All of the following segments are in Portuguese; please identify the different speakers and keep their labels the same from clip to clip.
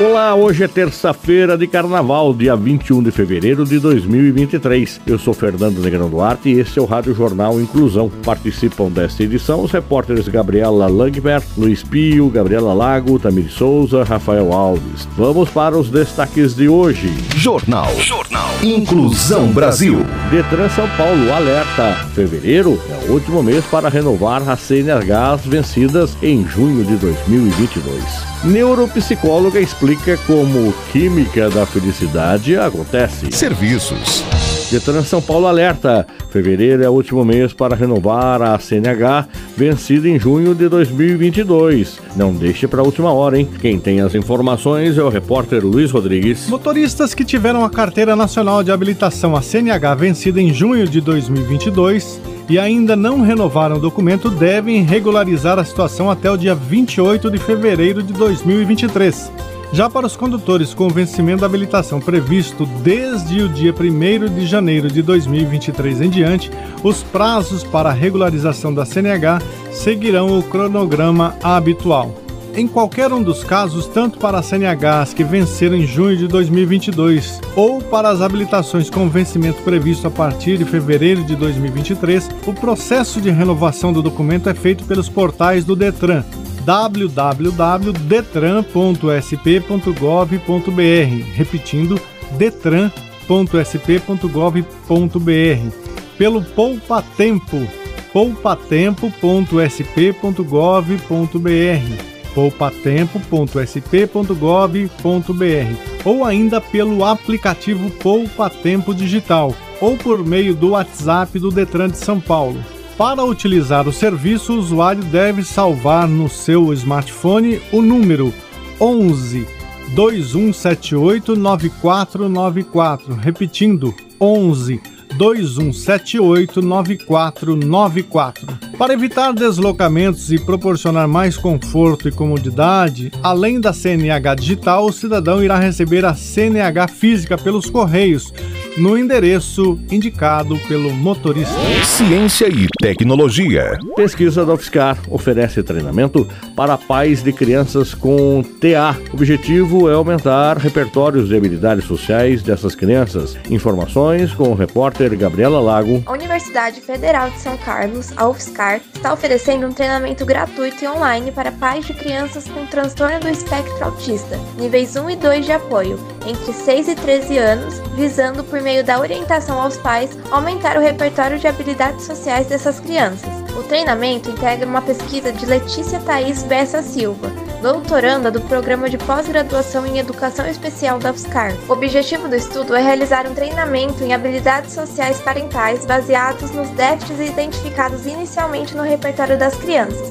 Speaker 1: Olá, hoje é terça-feira de carnaval, dia 21 de fevereiro de 2023. Eu sou Fernando Negrão Duarte e este é o Rádio Jornal Inclusão. Participam desta edição os repórteres Gabriela Langbert, Luiz Pio, Gabriela Lago, Tamir Souza, Rafael Alves. Vamos para os destaques de hoje.
Speaker 2: Jornal. Jornal. Inclusão Brasil.
Speaker 1: Detran São Paulo alerta. Fevereiro é o último mês para renovar as CNHs vencidas em junho de 2022. Neuropsicóloga explica como química da felicidade acontece.
Speaker 2: Serviços.
Speaker 1: Detran São Paulo alerta. Fevereiro é o último mês para renovar a CNH, vencida em junho de 2022. Não deixe para a última hora, hein? Quem tem as informações é o repórter Luiz Rodrigues.
Speaker 3: Motoristas que tiveram a carteira nacional de habilitação a CNH vencida em junho de 2022 e ainda não renovaram o documento devem regularizar a situação até o dia 28 de fevereiro de 2023. Já para os condutores com vencimento da habilitação previsto desde o dia 1 de janeiro de 2023 em diante, os prazos para regularização da CNH seguirão o cronograma habitual. Em qualquer um dos casos, tanto para as CNHs que venceram em junho de 2022 ou para as habilitações com vencimento previsto a partir de fevereiro de 2023, o processo de renovação do documento é feito pelos portais do Detran www.detran.sp.gov.br, repetindo detran.sp.gov.br, pelo Poupa Tempo, poupatempo.sp.gov.br poupatempo.sp.gov.br ou ainda pelo aplicativo Poupa Tempo Digital ou por meio do WhatsApp do Detran de São Paulo. Para utilizar o serviço, o usuário deve salvar no seu smartphone o número 11 2178 9494, repetindo 11 2178 9494. Para evitar deslocamentos e proporcionar mais conforto e comodidade, além da CNH digital, o cidadão irá receber a CNH física pelos correios no endereço indicado pelo motorista.
Speaker 2: Ciência e tecnologia.
Speaker 1: Pesquisa da UFSCar oferece treinamento para pais de crianças com TA. O objetivo é aumentar repertórios de habilidades sociais dessas crianças. Informações com o repórter Gabriela Lago.
Speaker 4: A Universidade Federal de São Carlos, a UFSCar, está oferecendo um treinamento gratuito e online para pais de crianças com transtorno do espectro autista, níveis 1 e 2 de apoio, entre 6 e 13 anos, visando por meio da orientação aos pais, aumentar o repertório de habilidades sociais dessas crianças. O treinamento integra uma pesquisa de Letícia Thaís Bessa Silva, doutoranda do Programa de Pós-Graduação em Educação Especial da UFSCar. O objetivo do estudo é realizar um treinamento em habilidades sociais parentais baseados nos déficits identificados inicialmente no repertório das crianças.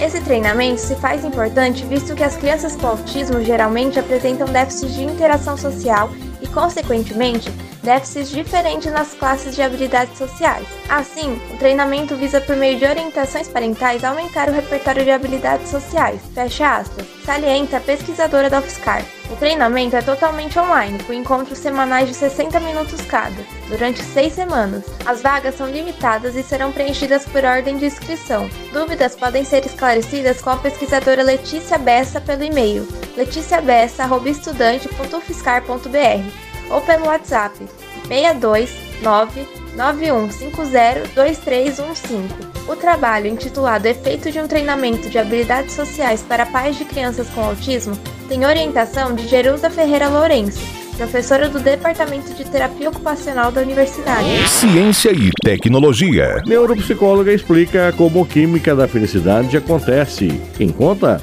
Speaker 4: Esse treinamento se faz importante visto que as crianças com autismo geralmente apresentam déficits de interação social e, consequentemente, déficits diferentes nas classes de habilidades sociais. Assim, o treinamento visa, por meio de orientações parentais, aumentar o repertório de habilidades sociais. Fecha aspas. Salienta a pesquisadora da UFSCar. O treinamento é totalmente online, com encontros semanais de 60 minutos cada, durante seis semanas. As vagas são limitadas e serão preenchidas por ordem de inscrição. Dúvidas podem ser esclarecidas com a pesquisadora Letícia Bessa pelo e-mail leticiabessa.estudante.ufscar.br ou pelo WhatsApp 629 9150 2315. O trabalho, intitulado Efeito de um Treinamento de Habilidades Sociais para Pais de Crianças com Autismo, tem orientação de Jerusa Ferreira Lourenço, professora do Departamento de Terapia Ocupacional da Universidade.
Speaker 2: Ciência e tecnologia.
Speaker 1: Neuropsicóloga explica como química da felicidade acontece. Quem conta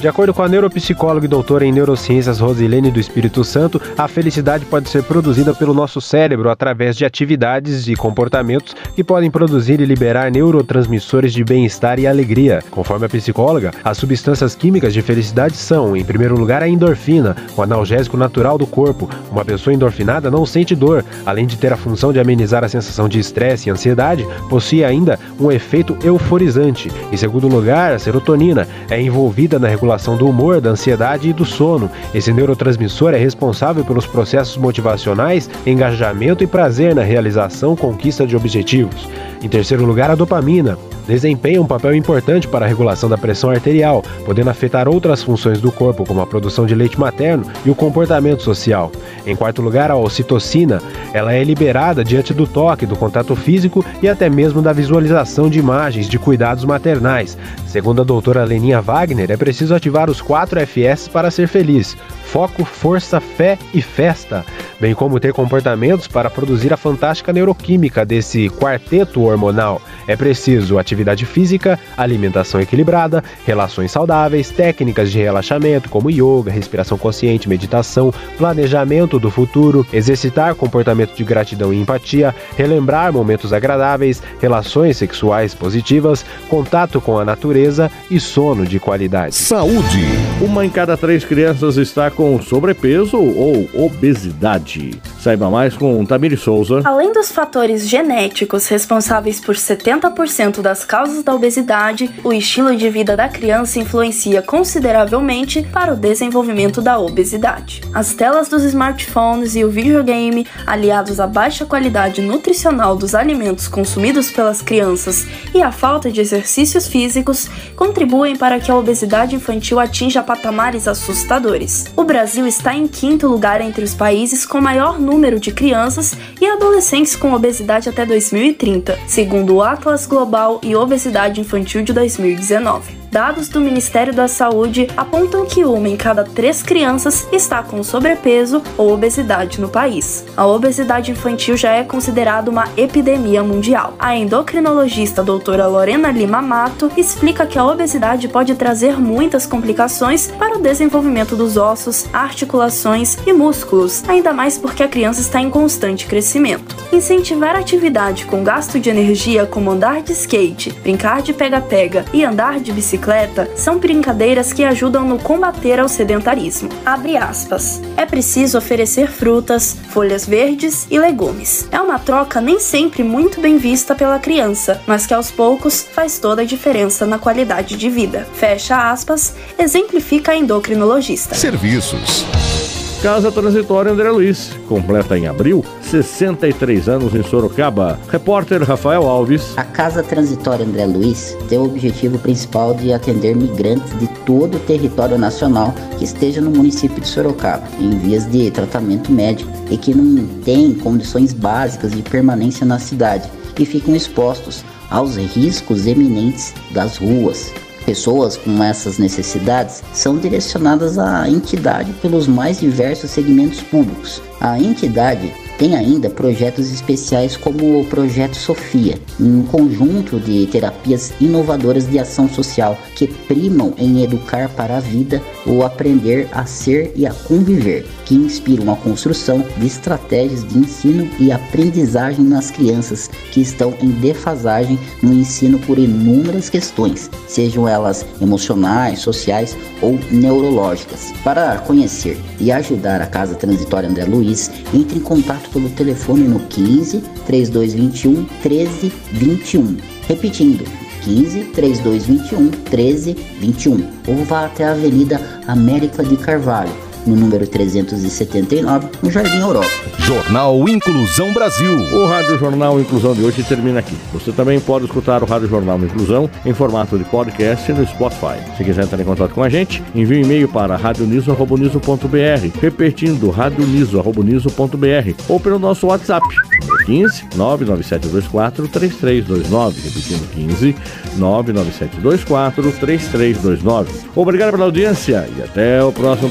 Speaker 5: De acordo com a neuropsicóloga e doutora em neurociências Rosilene do Espírito Santo, a felicidade pode ser produzida pelo nosso cérebro através de atividades e comportamentos que podem produzir e liberar neurotransmissores de bem-estar e alegria. Conforme a psicóloga, as substâncias químicas de felicidade são, em primeiro lugar, a endorfina, o analgésico natural do corpo. Uma pessoa endorfinada não sente dor, além de ter a função de amenizar a sensação de estresse e ansiedade, possui ainda um efeito euforizante. Em segundo lugar, a serotonina é envolvida na regulação do humor, da ansiedade e do sono. Esse neurotransmissor é responsável pelos processos motivacionais, engajamento e prazer na realização conquista de objetivos. Em terceiro lugar, a dopamina desempenha um papel importante para a regulação da pressão arterial, podendo afetar outras funções do corpo, como a produção de leite materno e o comportamento social. Em quarto lugar, a ocitocina, ela é liberada diante do toque, do contato físico e até mesmo da visualização de imagens de cuidados maternais. Segundo a doutora Leninha Wagner, é preciso ativar os quatro FS para ser feliz: foco, força, fé e festa, bem como ter comportamentos para produzir a fantástica neuroquímica desse quarteto hormonal. É preciso atividade física, alimentação equilibrada, relações saudáveis, técnicas de relaxamento como yoga, respiração consciente, meditação, planejamento do futuro, exercitar comportamento de gratidão e empatia, relembrar momentos agradáveis, relações sexuais positivas, contato com a natureza e sono de qualidade.
Speaker 1: Saúde. Uma em cada três crianças está com sobrepeso ou obesidade. Saiba mais com Tamiri Souza.
Speaker 6: Além dos fatores genéticos responsáveis por 70% das causas da obesidade, o estilo de vida da criança influencia consideravelmente para o desenvolvimento da obesidade. As telas dos smartphones e o videogame, aliados à baixa qualidade nutricional dos alimentos consumidos pelas crianças e a falta de exercícios físicos, contribuem para que a obesidade infantil atinja patamares assustadores. O Brasil está em quinto lugar entre os países com maior número de crianças e adolescentes com obesidade até 2030, segundo o Atlas Global e Obesidade Infantil de 2019. Dados do Ministério da Saúde apontam que uma em cada três crianças está com sobrepeso ou obesidade no país. A obesidade infantil já é considerada uma epidemia mundial. A endocrinologista doutora Lorena Lima Mato explica que a obesidade pode trazer muitas complicações para o desenvolvimento dos ossos, articulações e músculos, ainda mais porque a criança está em constante crescimento. Incentivar atividade com gasto de energia como andar de skate, brincar de pega-pega e andar de bicicleta bicicleta são brincadeiras que ajudam no combater ao sedentarismo. Abre aspas. É preciso oferecer frutas, folhas verdes e legumes. É uma troca nem sempre muito bem vista pela criança, mas que aos poucos faz toda a diferença na qualidade de vida. Fecha aspas, exemplifica a endocrinologista.
Speaker 2: Serviços.
Speaker 1: Casa Transitória André Luiz, completa em abril, 63 anos em Sorocaba. Repórter Rafael Alves.
Speaker 7: A Casa Transitória André Luiz tem o objetivo principal de atender migrantes de todo o território nacional que esteja no município de Sorocaba, em vias de tratamento médico e que não têm condições básicas de permanência na cidade e ficam expostos aos riscos eminentes das ruas, Pessoas com essas necessidades são direcionadas à entidade pelos mais diversos segmentos públicos. A entidade tem ainda projetos especiais como o Projeto Sofia, um conjunto de terapias inovadoras de ação social que primam em educar para a vida ou aprender a ser e a conviver, que inspiram a construção de estratégias de ensino e aprendizagem nas crianças que estão em defasagem no ensino por inúmeras questões, sejam elas emocionais, sociais ou neurológicas. Para conhecer e ajudar a Casa Transitória André Luiz, entre em contato pelo telefone no 15 3221 1321. Repetindo, 15 3221 1321 ou vá até a Avenida América de Carvalho, no número 379, no Jardim Europa.
Speaker 2: Jornal Inclusão Brasil.
Speaker 1: O Rádio Jornal Inclusão de hoje termina aqui. Você também pode escutar o Rádio Jornal Inclusão em formato de podcast no Spotify. Se quiser entrar em contato com a gente, envie um e-mail para radioniso.br, repetindo radioniso.br ou pelo nosso WhatsApp 15 99724 3329. Repetindo 15 99724 3329. Obrigado pela audiência e até o próximo